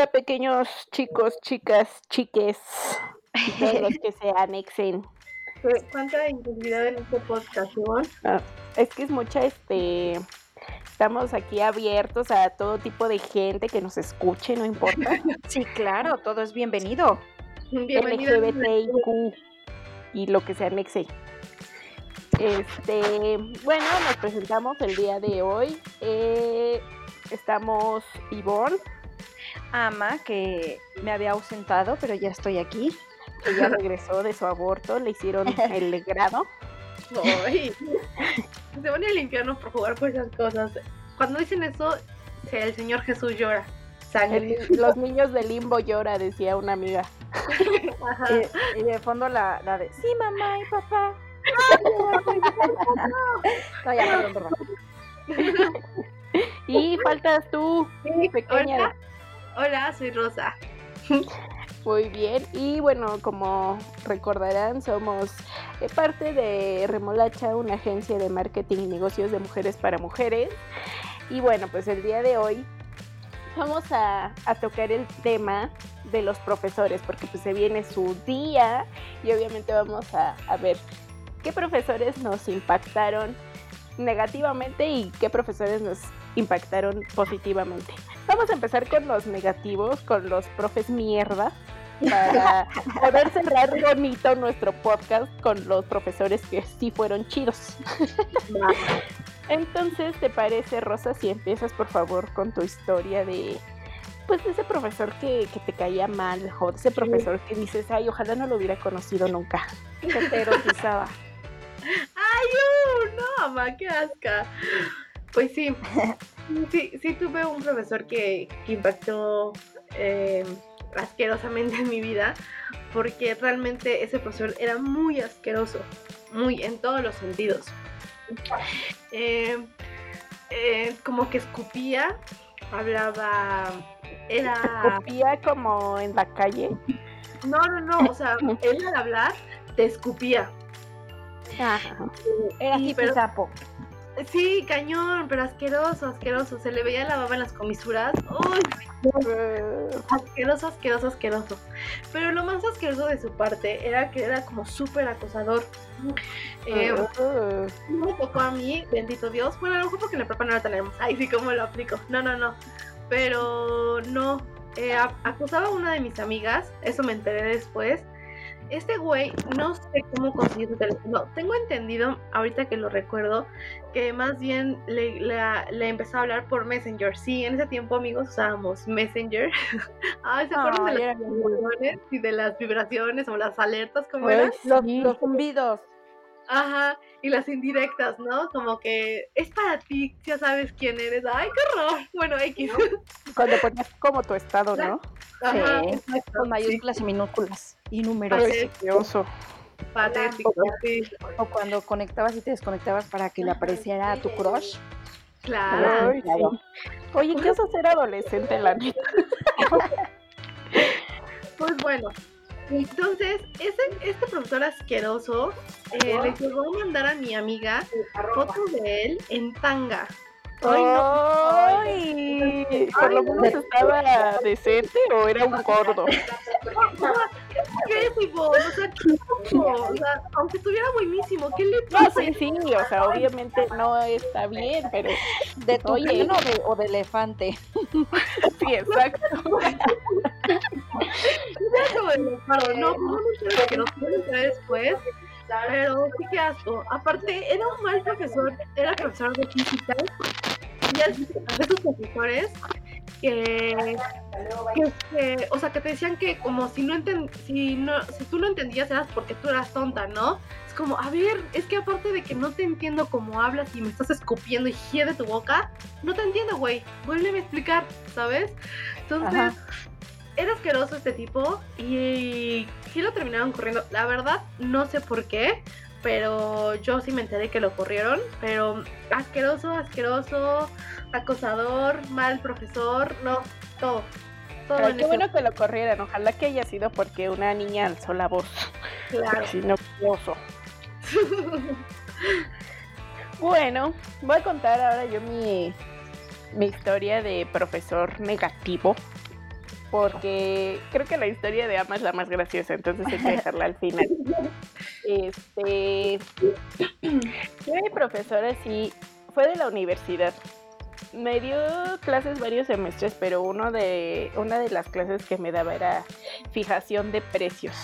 Hola, pequeños chicos, chicas, chiques, todos los que se anexen. ¿Cuánta intensidad en este podcast, Ivonne? Ah, es que es mucha, este, estamos aquí abiertos a todo tipo de gente que nos escuche, no importa. Sí, claro, todo es bienvenido. Bienvenido. LGBTIQ y lo que se anexe. Este, bueno, nos presentamos el día de hoy. Eh, estamos Ivonne, Ama, que me había ausentado, pero ya estoy aquí. ya regresó de su aborto, le hicieron el grado. Ay. Se van al infierno por jugar por esas cosas. Cuando dicen eso, el Señor Jesús llora. Sangre. El- los niños del limbo llora, decía una amiga. Y, y de fondo la, la de, sí, mamá y papá. no, ya, perdón, perdón. Y faltas tú, pequeña. Hola. Hola, soy Rosa. Muy bien. Y bueno, como recordarán, somos eh, parte de Remolacha, una agencia de marketing y negocios de mujeres para mujeres. Y bueno, pues el día de hoy vamos a, tocar el tema de los profesores, porque pues se viene su día y obviamente vamos a ver qué profesores nos impactaron negativamente y qué profesores nos impactaron positivamente. Vamos a empezar con los negativos, con los profes mierda, para poder cerrar bonito nuestro podcast con los profesores que sí fueron chidos. Entonces, ¿te parece, Rosa, si empiezas por favor con tu historia de, pues, de ese profesor que, que te caía mal, o de ese profesor que dices, ay, ojalá no lo hubiera conocido nunca, que te erotizaba? ¡Ay, uh, no, mamá, qué asca! Pues sí, sí, sí tuve un profesor que, que impactó eh, asquerosamente en mi vida, porque realmente ese profesor era muy asqueroso, muy en todos los sentidos. Eh, eh, como que escupía, hablaba, era... Escupía como en la calle. No, no, no, o sea, él al hablar te escupía. Era Sí, así pero- sapo. Sí, cañón, pero asqueroso, asqueroso. Se le veía la baba en las comisuras. ¡Uy! Asqueroso, asqueroso, asqueroso. Pero lo más asqueroso de su parte era que era como súper acosador. Eh, no me tocó a mí, bendito Dios. Bueno, a lo mejor porque en la prepa no la tenemos. Ay, sí, ¿cómo lo aplico? No, no, no. Pero no. Eh, acusaba a una de mis amigas, eso me enteré después. Este güey, no sé cómo consiguió su teléfono. Tengo entendido, ahorita que lo recuerdo, que más bien le, empezó a hablar por Messenger. Sí, en ese tiempo, amigos, usábamos Messenger. Ay, ¿se acuerdan de las vibraciones y de las vibraciones o las alertas? ¿Cómo Ay, eran? Los, los zumbidos. Ajá, y las indirectas, ¿no? Como que es para ti, ya sabes quién eres. Ay, qué horror. Bueno, X. Cuando ponías como tu estado, ¿no? Ajá, Sí, exacto, Con sí, mayúsculas y minúsculas y números. Ay, Precioso. patético. O cuando conectabas y te desconectabas para que le apareciera a tu crush. Claro. Ay, sí. Oye, ¿qué vas a ser adolescente, la neta? Pues bueno, entonces, ese, este profesor asqueroso eh, le llegó a mandar a mi amiga fotos de él en tanga. Ay, no. Ay, ¿Por lo menos estaba decente o era un gordo? ¿Qué? O sea, ¿qué pasó? O sea, aunque estuviera buenísimo, ¿qué le No, pasa? sí, sí, o sea, obviamente no está bien, pero ¿De tu Oye. pelo o de, o de elefante? sí, exacto. Como de leopardo. No, no que nos pueden enterar después. Pero sí que asco. Aparte, era un mal profesor, era profesor de física. Y es de esos profesores que, que, que- o sea, que te decían que como si no enten- si no, si tú no entendías eras porque tú eras tonta, ¿no? Es como, a ver, es que aparte de que no te entiendo cómo hablas y me estás escupiendo y hiede tu boca, no te entiendo, güey. Vuélveme a explicar, ¿sabes? Entonces, Ajá. era asqueroso este tipo y sí lo terminaron corriendo. La verdad, no sé por qué, pero yo sí me enteré que lo corrieron. Pero asqueroso, asqueroso, acosador, mal profesor, no, todo. Todo en qué bueno que lo corrieran. Ojalá que haya sido porque una niña alzó la voz. claro. Si no. Bueno, voy a contar ahora yo mi, mi historia de profesor negativo. Porque creo que la historia de Ama es la más graciosa, entonces hay que dejarla al final. Este. Yo mi profesora sí fue de la universidad. Me dio clases varios semestres, pero uno de, una de las clases que me daba era fijación de precios.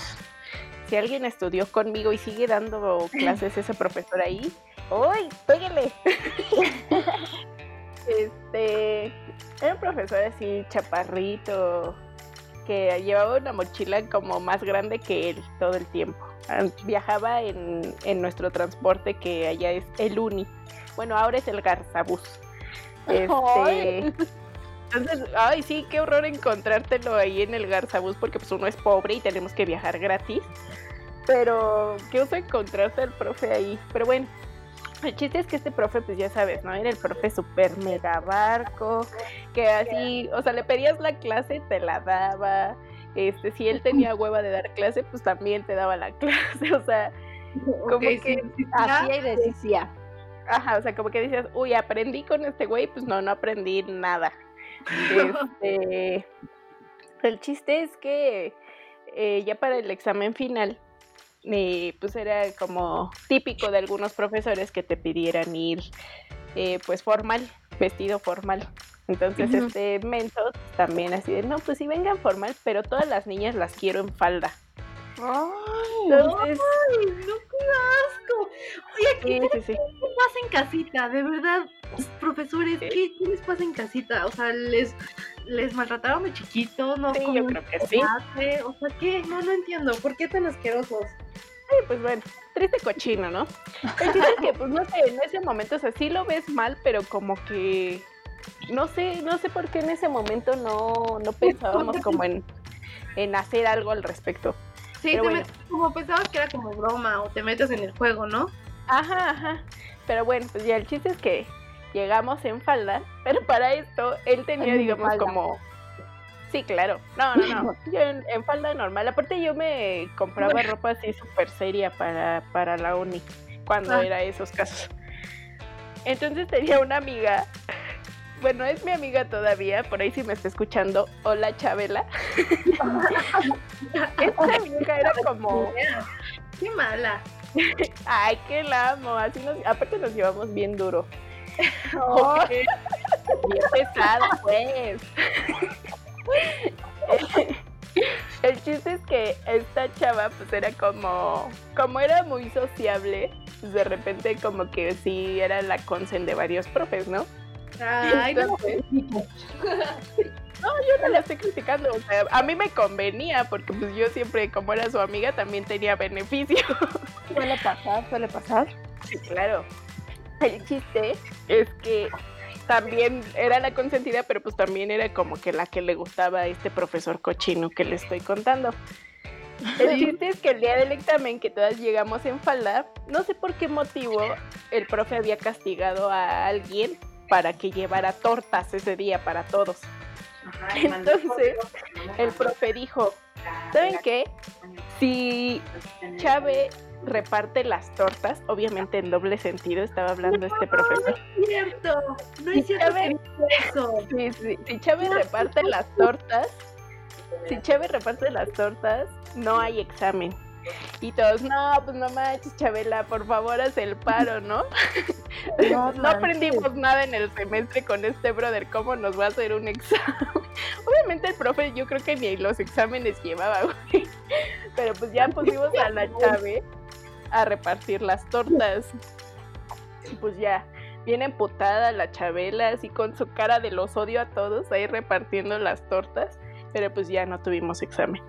Si alguien estudió conmigo y sigue dando clases ese profesor ahí, ¡Uy! ¡Pégale! Este. Era un profesor así, chaparrito, que llevaba una mochila como más grande que él todo el tiempo. Viajaba en, en nuestro transporte que allá es el Uni. Bueno, ahora es el Garzabús. Este. Entonces, ay, sí, qué horror encontrártelo ahí en el Garzabús porque pues uno es pobre y tenemos que viajar gratis. Pero qué oso encontrarte al profe ahí. Pero bueno, el chiste es que este profe, pues ya sabes, ¿no? Era el profe super mega barco, que así, o sea, le pedías la clase, te la daba. Este, si él tenía hueva de dar clase, pues también te daba la clase, o sea, como que hacía y decía. Ajá, o sea, como que decías, uy, aprendí con este güey, pues no, no aprendí nada. Este, el chiste es que eh, ya para el examen final, eh, pues era como típico de algunos profesores que te pidieran ir eh, pues formal, vestido formal. Entonces este mentor también así de, no, pues sí vengan formal, pero todas las niñas las quiero en falda. Ay, Entonces, ay, no, qué asco. Oye, ¿qué, sí, pasa en casita? De verdad, profesores, ¿qué, les pasa en casita? O sea, les, les maltrataron de chiquito, ¿no? Sí, yo creo que sí. O sea, ¿qué? No, no entiendo. ¿Por qué tan asquerosos? Ay, pues bueno, triste cochino, ¿no? El chiste es que, pues no sé, en ese momento, o sea, sí lo ves mal, pero como que, no sé, no sé por qué en ese momento no, no pensábamos como en, en hacer algo al respecto. Sí, como pensabas que era como broma o te metes en el juego, ¿no? Ajá, ajá. Pero bueno, pues ya el chiste es que llegamos en falda, pero para esto él tenía, digamos, como Sí, claro. No, no, no. Yo en, falda normal. Aparte yo me compraba ropa así súper seria para, para la uni, cuando ah. era esos casos. Entonces tenía una amiga, bueno, es mi amiga todavía, por ahí si me está escuchando. Hola, Chabela. Esta amiga era como... Qué mala. Ay, que la amo. Así nos, aparte nos llevamos bien duro. Bien pesada, pues. El chiste es que esta chava pues era como, como era muy sociable, pues de repente como que sí era la consen de varios profes, ¿no? Ay, no. No, yo no la estoy criticando, o sea, a mí me convenía porque pues yo siempre, como era su amiga, también tenía beneficio. Suele pasar, suele pasar. Sí, claro. El chiste es que también era la consentida, pero pues también era como que la que le gustaba a este profesor cochino que le estoy contando. El chiste es que el día del examen, que todas llegamos en falda, no sé por qué motivo el profe había castigado a alguien para que llevara tortas ese día para todos. Entonces, el profe dijo, ¿saben qué? Si Chávez reparte las tortas, obviamente en doble sentido, estaba hablando este profesor. No es cierto, no es cierto Si Chávez reparte las tortas, si Chávez reparte las tortas, no hay examen. Y todos, no, pues no manches, Chabela, por favor haz el paro, ¿no? No, aprendimos nada en el semestre con este brother, ¿cómo nos va a hacer un examen? Obviamente el profe yo creo que ni los exámenes llevaba, güey. Pero pues ya pusimos a la Chávez a repartir las tortas. Pues ya, bien emputada la Chabela, así con su cara de los odio a todos, ahí repartiendo las tortas, pero pues ya no tuvimos examen.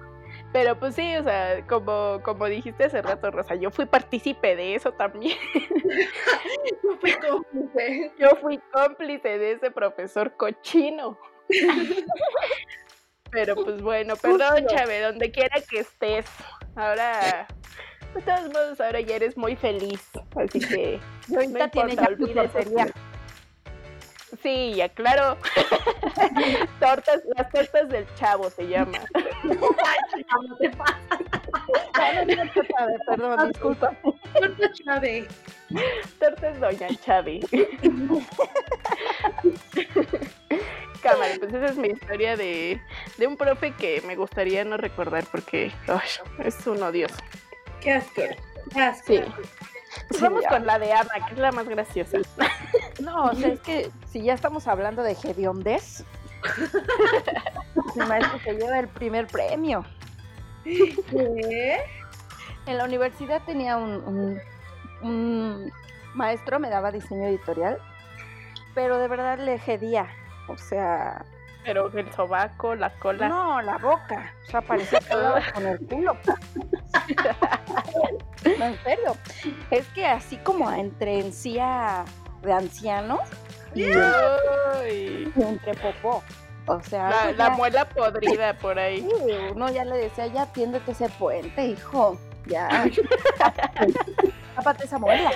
Pero pues sí, o sea, como, como dijiste hace rato, Rosa, yo fui partícipe de eso también. yo fui cómplice. Yo fui cómplice de ese profesor cochino. Pero pues bueno, perdón, Chave, donde quiera que estés. Ahora de todos modos, ahora ya eres muy feliz, así que no importa, tiene ya Sí, ya claro. tortas, las tortas del chavo se llama. no te pasa. perdón, disculpa. Torta Chave. Tortas Doña Chave. Cámara, pues esa es mi historia de, de un profe que me gustaría no recordar porque ay, es un odioso. Qué asco. Qué asco. Sí. Pues Sí, vamos ya. con la de Ana, que es la más graciosa. No, o sea, es que si ya estamos hablando de hediondez, mi maestro se lleva el primer premio. ¿Qué? En la universidad tenía un, un- un maestro, me daba diseño editorial, pero de verdad le hedía. O sea, Pero el sobaco, la cola. no, la boca. O sea, parecía que con el culo. No, en serio. Es que así como entre encía de anciano y, y entre popó. O sea, la, algo la ya- muela podrida por ahí. Sí, uno ya le decía, ya atiéndete ese puente, hijo. Ya. Tápate esa muela.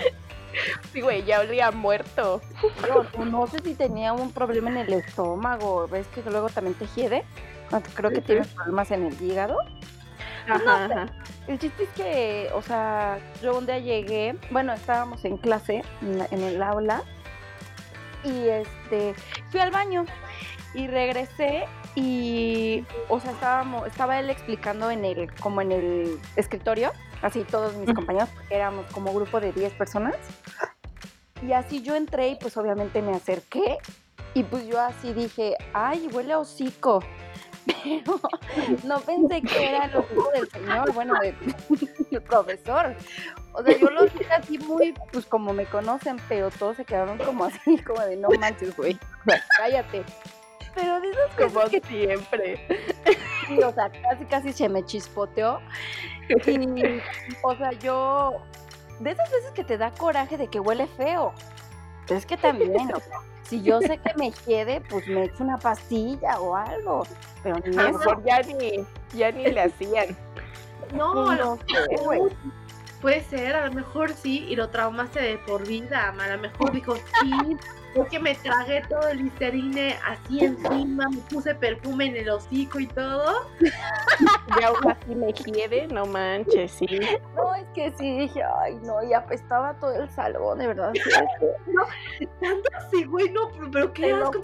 Sí, güey, ya olía muerto. Yo no, sé si tenía un problema en el estómago. ¿Ves que luego también te hiede? Creo que Ujú. tienes problemas en el hígado. Ajá, ajá. El chiste es que, o sea, yo un día llegué, bueno, estábamos en clase, en, la- en el aula, y este, fui al baño y regresé y, o sea, estábamos, estaba él explicando en el, como en el escritorio, así todos mis compañeros, porque éramos como grupo de 10 personas, y así yo entré y pues obviamente me acerqué, y pues yo así dije, ay, huele a hocico. Pero no pensé que era el hocico del señor, bueno, de- del profesor. O sea, yo lo dije así muy, pues como me conocen, pero todos se quedaron como así, como de no manches, güey, cállate. Pero de esas Como que siempre. Sí, o sea, casi casi se me chispoteó. Y, o sea, yo, de esas veces que te da coraje de que huele feo. Es que también, o sea, si yo sé que me hiede, pues me echo una pastilla o algo. Pero ni A eso. mejor ya ni, ya ni le hacían. No, lo No sé, güey. Puede ser, a lo mejor sí, y lo traumaste de por vida. A lo mejor dijo, sí, porque me tragué todo el listerine así encima, me puse perfume en el hocico y todo. Y aún así me quiere, no manches, sí. No, es que sí dije, ay, no, y apestaba todo el salón, de verdad. sí, es que Tanto así, güey, no, pero- pero qué asco.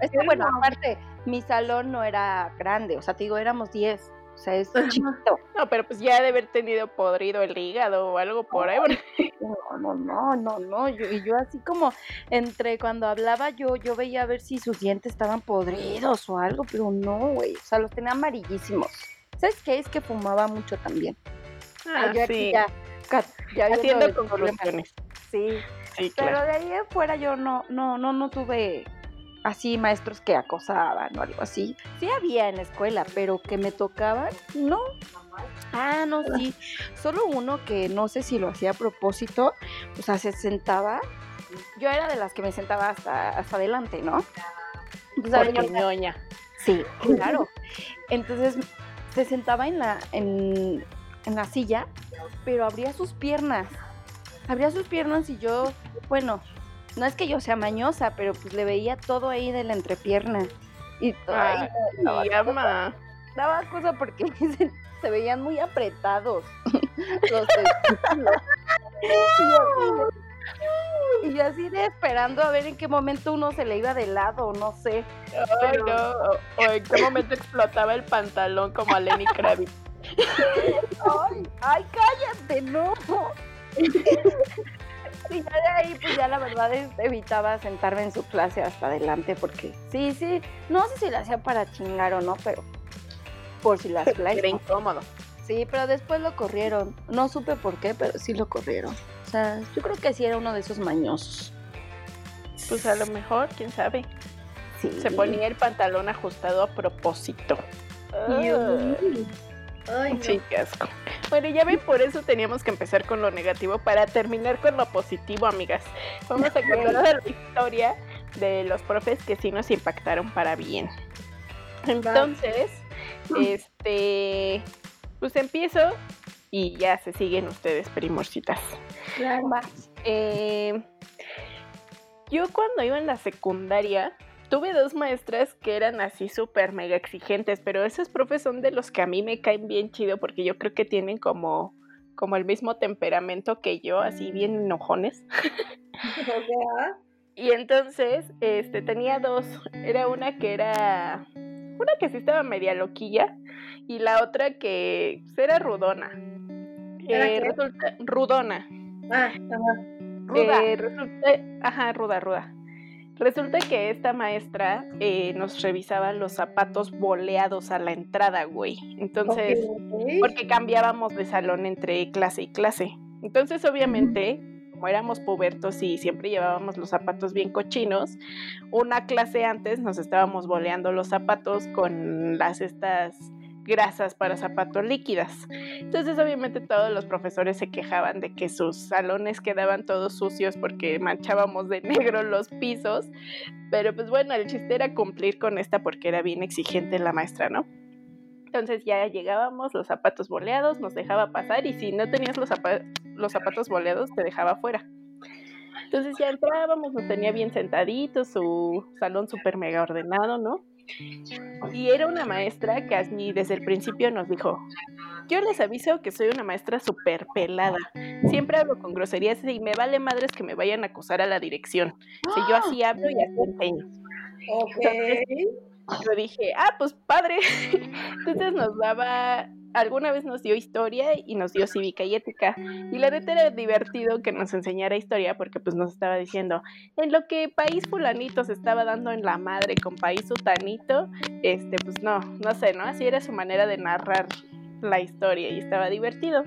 Es que, bueno, aparte, mi salón no era grande, o sea, te digo, éramos 10. O sea, es chiquito. No, pero pues ya de haber tenido podrido el hígado o algo por ahí. No, no, no, no, no. Yo, y yo así como entre cuando hablaba yo, yo veía a ver si sus dientes estaban podridos o algo, pero no, güey. O sea, los tenía amarillísimos. ¿Sabes qué? Es que fumaba mucho también. Ah, yo aquí sí. ya, ya Haciendo conclusiones. Sí, Sí, pero claro. de ahí en fuera yo no, no, no, no tuve así maestros que acosaban o algo así. Sí había en la escuela, pero que me tocaban, no. Ah, no, sí. Solo uno que no sé si lo hacía a propósito, o sea, se sentaba. Yo era de las que me sentaba hasta, hasta adelante, ¿no? Porque había- ñoña. Sí, claro. Entonces se sentaba en la, en, en la silla, pero abría sus piernas. Abría sus piernas y yo, bueno, no es que yo sea mañosa, pero pues le veía todo ahí de la entrepierna. Y ay, Ay, no, y daba, cosa porque se, se veían muy apretados los testículos. Y yo así de- esperando a ver en qué momento uno se le iba de lado, no sé. Ay, Pero- no. O, o en qué momento explotaba el pantalón como a Lenny Kravitz. Ay, ay, cállate, no. Y ya de ahí, pues ya la verdad es, evitaba sentarme en su clase hasta adelante porque sí, sí, no sé si lo hacía para chingar o no, pero por si las Era clases. incómodo. Sí, pero después lo corrieron. No supe por qué, pero sí lo corrieron. O sea, yo creo que sí era uno de esos mañosos. Pues a lo mejor, quién sabe. Sí. Se ponía el pantalón ajustado a propósito. Ay, no. Sí, qué asco. Bueno, ya ven, por eso teníamos que empezar con lo negativo para terminar con lo positivo, amigas. Vamos a contar la historia de los profes que sí nos impactaron para bien. Entonces, este, pues empiezo y ya se siguen ustedes, primorcitas. Claro. Eh, yo cuando iba en la secundaria tuve dos maestras que eran así súper mega exigentes, pero esos profes son de los que a mí me caen bien chido porque yo creo que tienen como, como el mismo temperamento que yo, así bien enojones. Y entonces, este, tenía dos. Era una que era. Una que sí estaba media loquilla. Y la otra que era rudona. Eh, resulta, rudona. Ah, Ruda. Eh, resulta, ajá, ruda, ruda. Resulta que esta maestra eh, nos revisaba los zapatos boleados a la entrada, güey. Entonces, porque cambiábamos de salón entre clase y clase. Entonces, obviamente, como éramos pubertos y siempre llevábamos los zapatos bien cochinos, una clase antes nos estábamos boleando los zapatos con las estas grasas para zapatos líquidas. Entonces obviamente todos los profesores se quejaban de que sus salones quedaban todos sucios porque manchábamos de negro los pisos, pero pues bueno, el chiste era cumplir con esta porque era bien exigente la maestra, ¿no? Entonces ya llegábamos, los zapatos boleados, nos dejaba pasar y si no tenías los, los zapatos boleados te dejaba fuera. Entonces ya entrábamos, nos tenía bien sentaditos, su salón súper mega ordenado, ¿no? Y era una maestra que así desde el principio nos dijo, yo les aviso que soy una maestra súper pelada. Siempre hablo con groserías y me vale madres que me vayan a acusar a la dirección. Si yo así hablo y así enseño. yo dije, ah, pues padre. Entonces nos daba alguna vez nos dio historia y nos dio cívica y ética. Y la neta era divertido que nos enseñara historia porque pues nos estaba diciendo, en lo que país fulanito se estaba dando en la madre con país sutanito, este, pues no, no sé, ¿no? Así era su manera de narrar la historia y estaba divertido.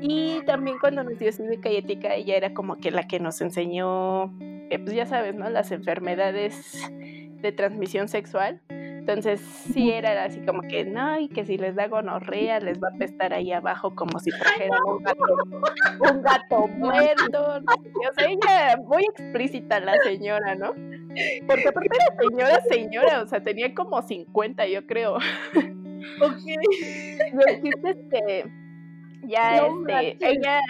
Y también cuando nos dio cívica y ética, ella era como que la que nos enseñó, eh, pues ya sabes, ¿no? Las enfermedades de transmisión sexual. Entonces sí era así como que no, y que si les da gonorrea les va a apestar ahí abajo como si trajeran un gato, un gato muerto. O sea, ella muy explícita la señora, ¿no? Porque aparte era señora, señora, o sea, tenía como 50 yo creo. Ok. este, ya este, ella,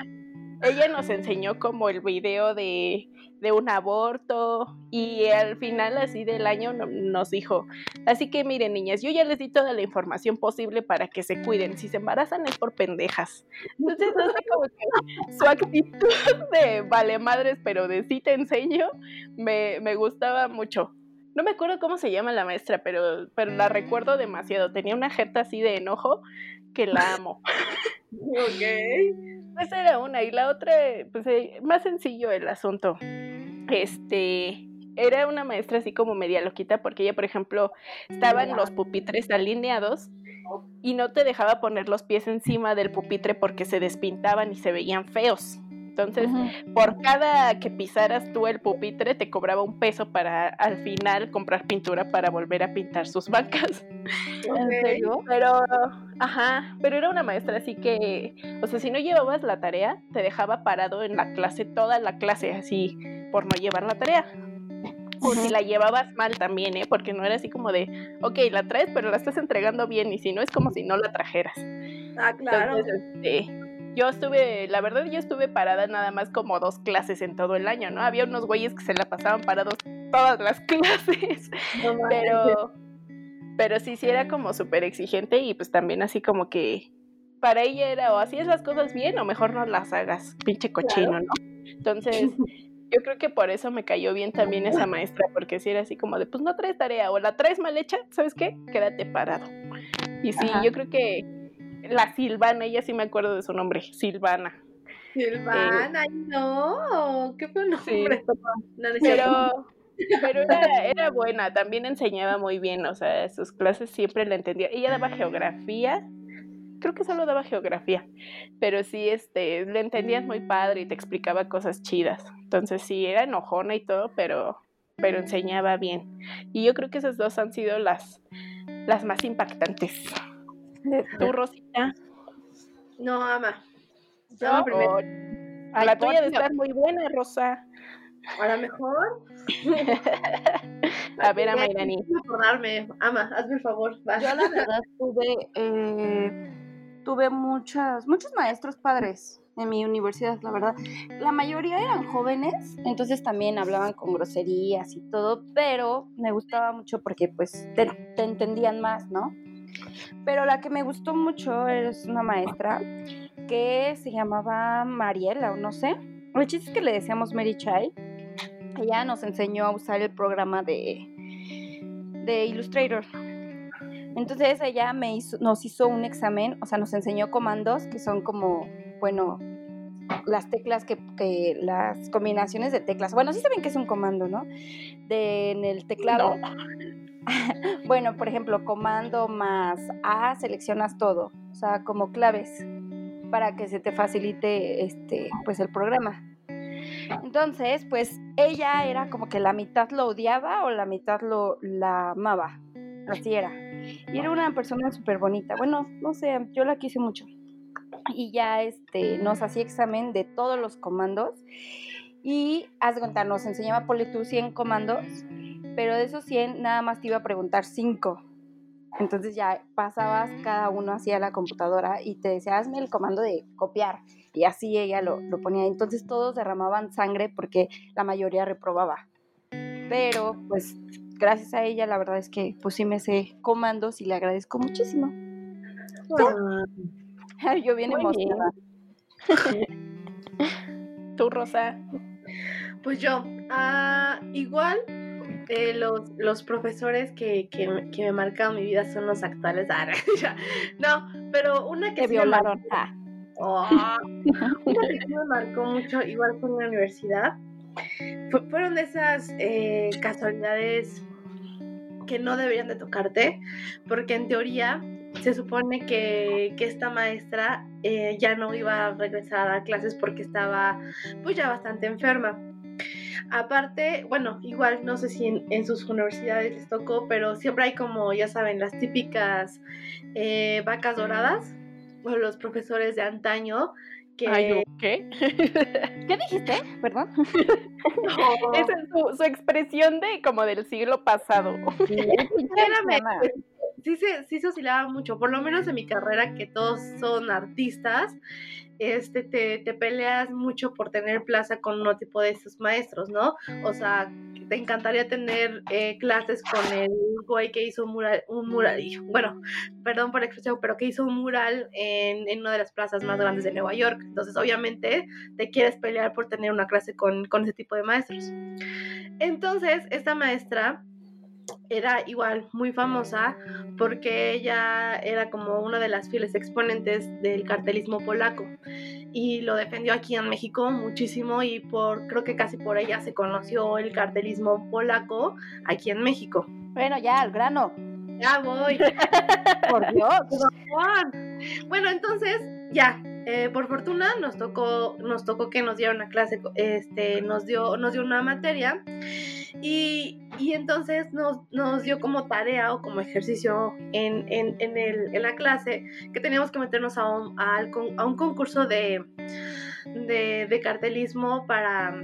ella nos enseñó como el video de de un aborto y al final así del año nos dijo, así que miren niñas, yo ya les di toda la información posible para que se cuiden, si se embarazan es por pendejas. Entonces, como que su actitud de vale madres, pero de sí te enseño, me, me gustaba mucho. No me acuerdo cómo se llama la maestra, pero, pero la recuerdo demasiado. Tenía una jeta así de enojo que la amo. ok. Esa era una. Y la otra, pues eh, más sencillo el asunto este, era una maestra así como media loquita porque ella, por ejemplo, estaban los pupitres alineados y no te dejaba poner los pies encima del pupitre porque se despintaban y se veían feos. Entonces, por cada que pisaras tú el pupitre, te cobraba un peso para al final comprar pintura para volver a pintar sus bancas. ¿En serio? Pero, ajá, pero era una maestra así que, o sea, si no llevabas la tarea, te dejaba parado en la clase, toda la clase, así, por no llevar la tarea. O si la llevabas mal también, ¿eh? Porque no era así como de, ok, la traes, pero la estás entregando bien, y si no, es como si no la trajeras. Ah, claro. Entonces, este, yo estuve, la verdad, yo estuve parada nada más como dos clases en todo el año, ¿no? Había unos güeyes que se la pasaban parados todas las clases, pero, pero sí, sí era como súper exigente y pues también así como que para ella era o hacías las cosas bien o mejor no las hagas, pinche cochino, ¿no? Entonces, yo creo que por eso me cayó bien también esa maestra, porque si era así como de, pues no traes tarea o la traes mal hecha, ¿sabes qué? Quédate parado. Y sí, yo creo que la Silvana, ella sí me acuerdo de su nombre, Silvana. Silvana, eh, no, qué fue nombre. pero, pero era, era, buena, también enseñaba muy bien, o sea, sus clases siempre la entendía. Ella daba geografía, creo que solo daba geografía, pero sí, este, le entendías muy padre y te explicaba cosas chidas. Entonces sí, era enojona y todo, pero, pero enseñaba bien. Y yo creo que esas dos han sido las, las más impactantes. ¿Tu Rosita? No, ama. Yo primero. A la tuya de estar muy buena, Rosa. A lo mejor. a ver, a Mayrani. Ama, hazme el favor. Yo la verdad tuve, eh, tuve muchas, muchos maestros padres en mi universidad, la verdad. La mayoría eran jóvenes, entonces también hablaban con groserías y todo, pero me gustaba mucho porque pues te entendían más, ¿no? Pero la que me gustó mucho es una maestra que se llamaba Mariela, o no sé. El chiste es que le decíamos Mary Chai. ella nos enseñó a usar el programa de, de Illustrator. Entonces ella me hizo, nos hizo un examen, o sea, nos enseñó comandos que son como, bueno, las teclas que, que las combinaciones de teclas. Bueno, sí saben que es un comando, ¿no? De, en el teclado. bueno, por ejemplo, comando más A, seleccionas todo, o sea, como claves para que se te facilite este, pues el programa. Entonces, pues ella era como que la mitad lo odiaba o la mitad lo la amaba. Así era. Y era una persona súper bonita. Bueno, no sé, yo la quise mucho. Y ya este, nos hacía examen de todos los comandos. Y haz nos enseñaba ponle tú 100 comandos, pero de esos 100 nada más te iba a preguntar 5. Entonces ya pasabas cada uno hacia la computadora y te decía, hazme el comando de copiar. Y así ella lo, lo ponía. Entonces todos derramaban sangre porque la mayoría reprobaba. Pero pues gracias a ella la verdad es que pues sí me sé comandos y le agradezco muchísimo. Yo bien emocionada. ¿Tú, Rosa? Pues yo, ah, igual eh, los, los profesores que, que, me- que me marcaron mi vida son los actuales. Ah, no, pero una que Te sí me marcó- violaron. Ah, Oh, una que sí me marcó mucho, igual fue en la universidad. Fu- fueron de esas eh, casualidades que no deberían de tocarte, porque en teoría se supone que, que esta maestra eh, ya no iba a regresar a dar clases porque estaba pues ya bastante enferma. Aparte, bueno, igual no sé si en, en sus universidades les tocó, pero siempre hay como, ya saben, las típicas eh, vacas doradas, o los profesores de antaño que... Ay, ¿qué? ¿Qué dijiste? Perdón. Esa es su, su expresión de como del siglo pasado. Espérame, pues, sí se, sí se oscilaba mucho, por lo menos en mi carrera, que todos son artistas, este, te, te peleas mucho por tener plaza con uno tipo de esos maestros, ¿no? O sea, te encantaría tener eh, clases con el güey que hizo un mural, un mural, bueno, perdón por la expresión, pero que hizo un mural en, en una de las plazas más grandes de Nueva York. Entonces, obviamente, te quieres pelear por tener una clase con, con ese tipo de maestros. Entonces, esta maestra era igual muy famosa porque ella era como una de las fieles exponentes del cartelismo polaco y lo defendió aquí en México muchísimo y por creo que casi por ella se conoció el cartelismo polaco aquí en México. Bueno, ya, al grano. Ya voy. Por Dios. Bueno, entonces, ya, eh, por fortuna nos tocó, nos tocó que nos diera una clase, este, nos dio, nos dio una materia y, y entonces nos, nos dio como tarea o como ejercicio en, en, en, el, en la clase que teníamos que meternos a un, a un concurso de, de, de cartelismo para,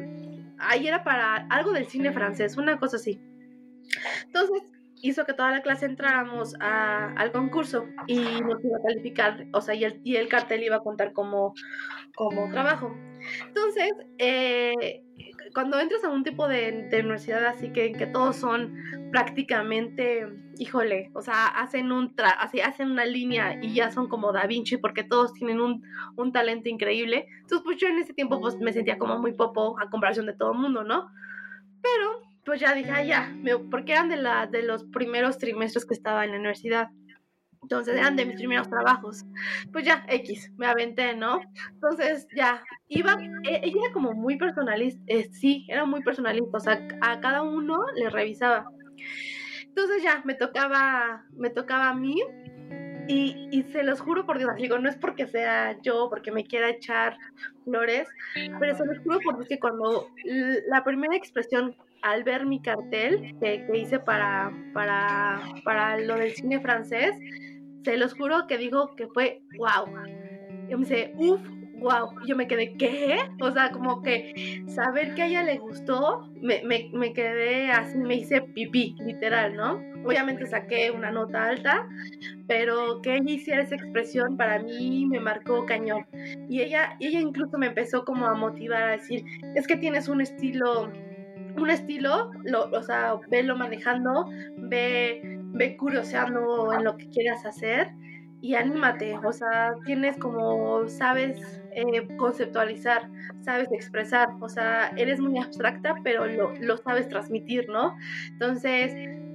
ahí era para algo del cine francés, una cosa así. Entonces, hizo que toda la clase entráramos a- al concurso y nos iba a calificar, o sea, y el, y el cartel iba a contar como, como trabajo. Entonces, eh, cuando entras a un tipo de, de universidad así que, que todos son prácticamente, híjole, o sea, hacen, un tra- así, hacen una línea y ya son como Da Vinci porque todos tienen un, un talento increíble. Entonces, pues yo en ese tiempo pues me sentía como muy popo a comparación de todo el mundo, ¿no? Pero pues ya dije, ah, ya, me- porque eran de, la, de los primeros trimestres que estaba en la universidad. Entonces eran de mis primeros trabajos. Pues ya, X, me aventé, ¿no? Entonces ya, iba, ella era como muy personalista, eh, sí, era muy personalista, o sea, a cada uno le revisaba. Entonces ya, me tocaba, me tocaba a mí y, y se los juro por Dios, digo, no es porque sea yo, porque me quiera echar flores, pero se los juro por Dios que cuando la primera expresión al ver mi cartel que, hice para, para, para lo del cine francés, se los juro que digo que fue wow. Yo me dice, uff, wow. Yo me quedé, ¿qué? O sea, como que saber que a ella le gustó, me, me, me quedé así, me hice pipí, literal, ¿no? Obviamente saqué una nota alta, pero que ella hiciera esa expresión para mí me marcó cañón. Y ella, ella incluso me empezó como a motivar a decir, es que tienes un estilo, un estilo, lo, o sea, velo manejando, ve, ve curioseando en lo que quieras hacer y anímate, o sea, tienes como, sabes, eh, conceptualizar, sabes expresar, o sea, eres muy abstracta, pero lo, lo sabes transmitir, ¿no? Entonces,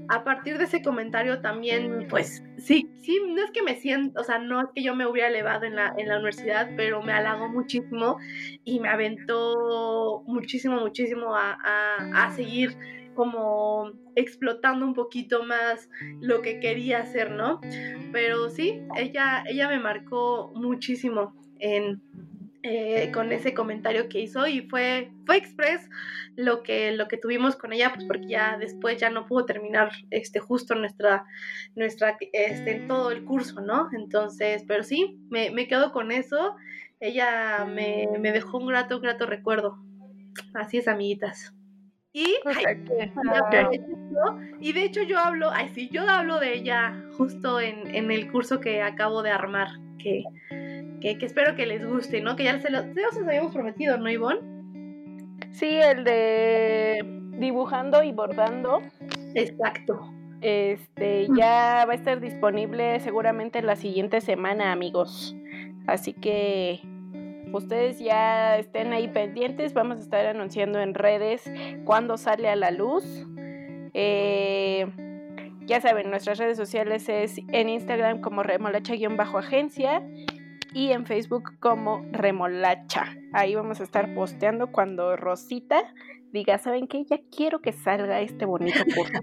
a partir de ese comentario también, pues sí, sí, no es que me siento, o sea, no es que yo me hubiera elevado en la, en la universidad, pero me halagó muchísimo y me aventó muchísimo, muchísimo a, a, a seguir como explotando un poquito más lo que quería hacer, ¿no? Pero sí, ella, ella me marcó muchísimo en, eh, con ese comentario que hizo y fue, fue express lo que, lo que tuvimos con ella, pues porque ya después ya no pudo terminar este, justo nuestra, nuestra, este, todo el curso, ¿no? Entonces, pero sí, me, me quedo con eso. Ella me, me dejó un grato, grato recuerdo. Así es, amiguitas. Y, y de hecho yo hablo, ay sí, yo hablo de ella justo en, en el curso que acabo de armar, que, que, que, espero que les guste, ¿no? Que ya se, lo, se los habíamos prometido, ¿no, Ivonne? Sí, el de dibujando y bordando. Exacto. Este ya va a estar disponible seguramente la siguiente semana, amigos. Así que ustedes ya estén ahí pendientes. Vamos a estar anunciando en redes cuando sale a la luz. Eh, ya saben, nuestras redes sociales es en Instagram como remolacha-agencia y en Facebook como remolacha. Ahí vamos a estar posteando cuando Rosita diga, ¿saben qué? Ya quiero que salga este bonito curso.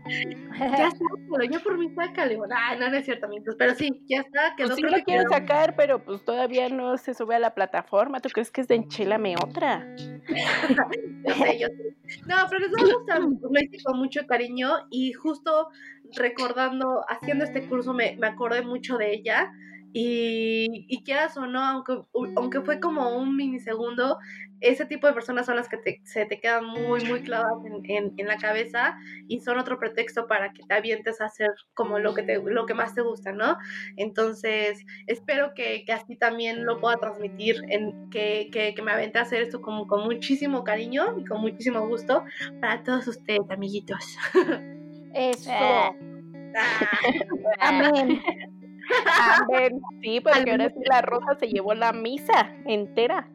ya está, pero yo por mí sácale. Ah, no, no es cierto, amigos, pero sí, ya está. Quedó pues sí lo quiero sacar, pero pues todavía no se sube a la plataforma. ¿Tú crees que es de enchilame otra? yo sé, yo sé. No, pero les va a gustar, lo hice con mucho cariño y justo recordando, haciendo este curso me, me acordé mucho de ella. Y, y, quieras o no, aunque, aunque fue como un minisegundo, ese tipo de personas son las que te, se te quedan muy, muy clavadas en, en, en, la cabeza y son otro pretexto para que te avientes a hacer como lo que, te, lo que más te gusta, ¿no? Entonces, espero que, que así también lo pueda transmitir, en, que, que, que, me avente a hacer esto como con muchísimo cariño y con muchísimo gusto para todos ustedes, amiguitos. Eso. Ah. Amén. Sí, porque ahora sí la rosa se llevó la misa entera.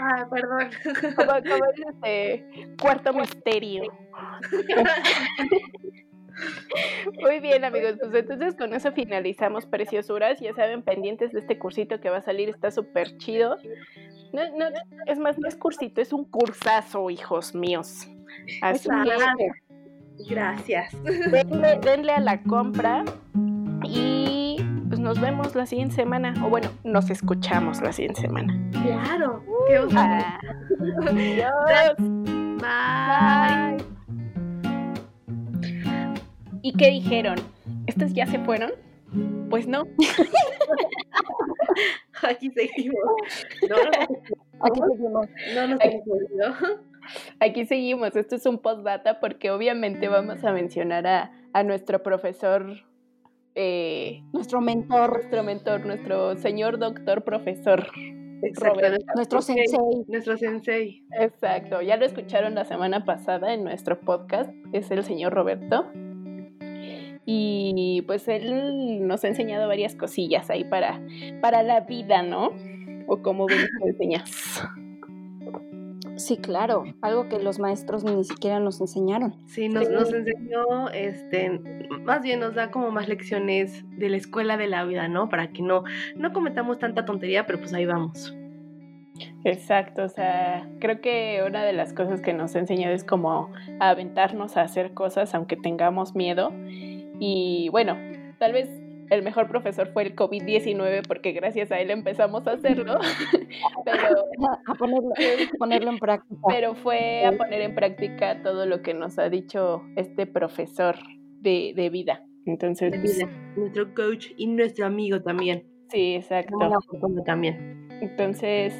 Ah, perdón. Como, como este cuarto misterio. Muy bien, amigos. Pues entonces con eso finalizamos Preciosuras. Ya saben, pendientes de este cursito que va a salir, está súper chido. No, no, es más, no es cursito, es un cursazo, hijos míos. Así que, Gracias. Denle, denle a la compra y pues nos vemos la siguiente semana. O bueno, nos escuchamos la siguiente semana. Claro. Qué ah. Adiós. Bye. ¿Y qué dijeron? ¿Estos ya se fueron? Pues no. Aquí seguimos. No, no, Aquí seguimos. No nos hemos olvidado. Aquí seguimos. Esto es un postdata porque obviamente vamos a mencionar a, a nuestro profesor eh, nuestro mentor, nuestro mentor, nuestro señor doctor profesor. Nuestro sensei. Nuestro sensei. Exacto, ya lo escucharon la semana pasada en nuestro podcast, es el señor Roberto. Y pues él nos ha enseñado varias cosillas ahí para, para la vida, ¿no? O como bien enseñas. Sí, claro, algo que los maestros ni siquiera nos enseñaron. Sí, nos, nos enseñó, este, más bien nos da como más lecciones de la escuela de la vida, ¿no? Para que no, no cometamos tanta tontería, pero pues ahí vamos. Exacto, o sea, creo que una de las cosas que nos ha enseñado es como aventarnos a hacer cosas aunque tengamos miedo. Y bueno, tal vez el mejor profesor fue el COVID-19 porque gracias a él empezamos a hacerlo, pero a ponerlo, ponerlo, en práctica. Pero fue a poner en práctica todo lo que nos ha dicho este profesor de, de vida. Entonces, de vida. nuestro coach y nuestro amigo también. Sí, exacto. También. Entonces,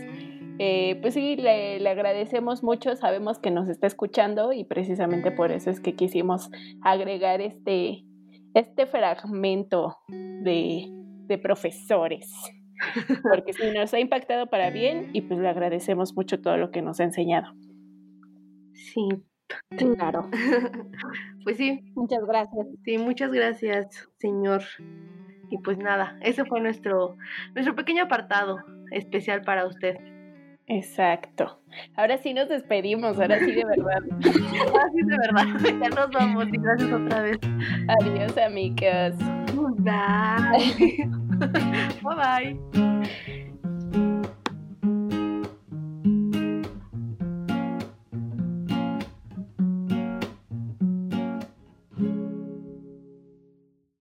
eh, pues sí, le, le, agradecemos mucho, sabemos que nos está escuchando y precisamente por eso es que quisimos agregar este, este fragmento de, de profesores. Porque sí, nos ha impactado para bien y pues le agradecemos mucho todo lo que nos ha enseñado. Sí, claro. pues sí. Muchas gracias. Sí, muchas gracias, señor. Y pues nada, ese fue nuestro, nuestro pequeño apartado especial para usted. Exacto. Ahora sí nos despedimos, ahora sí de verdad. ahora sí de verdad. Ya nos vamos y gracias otra vez. Adiós, amigos. Bye. bye bye.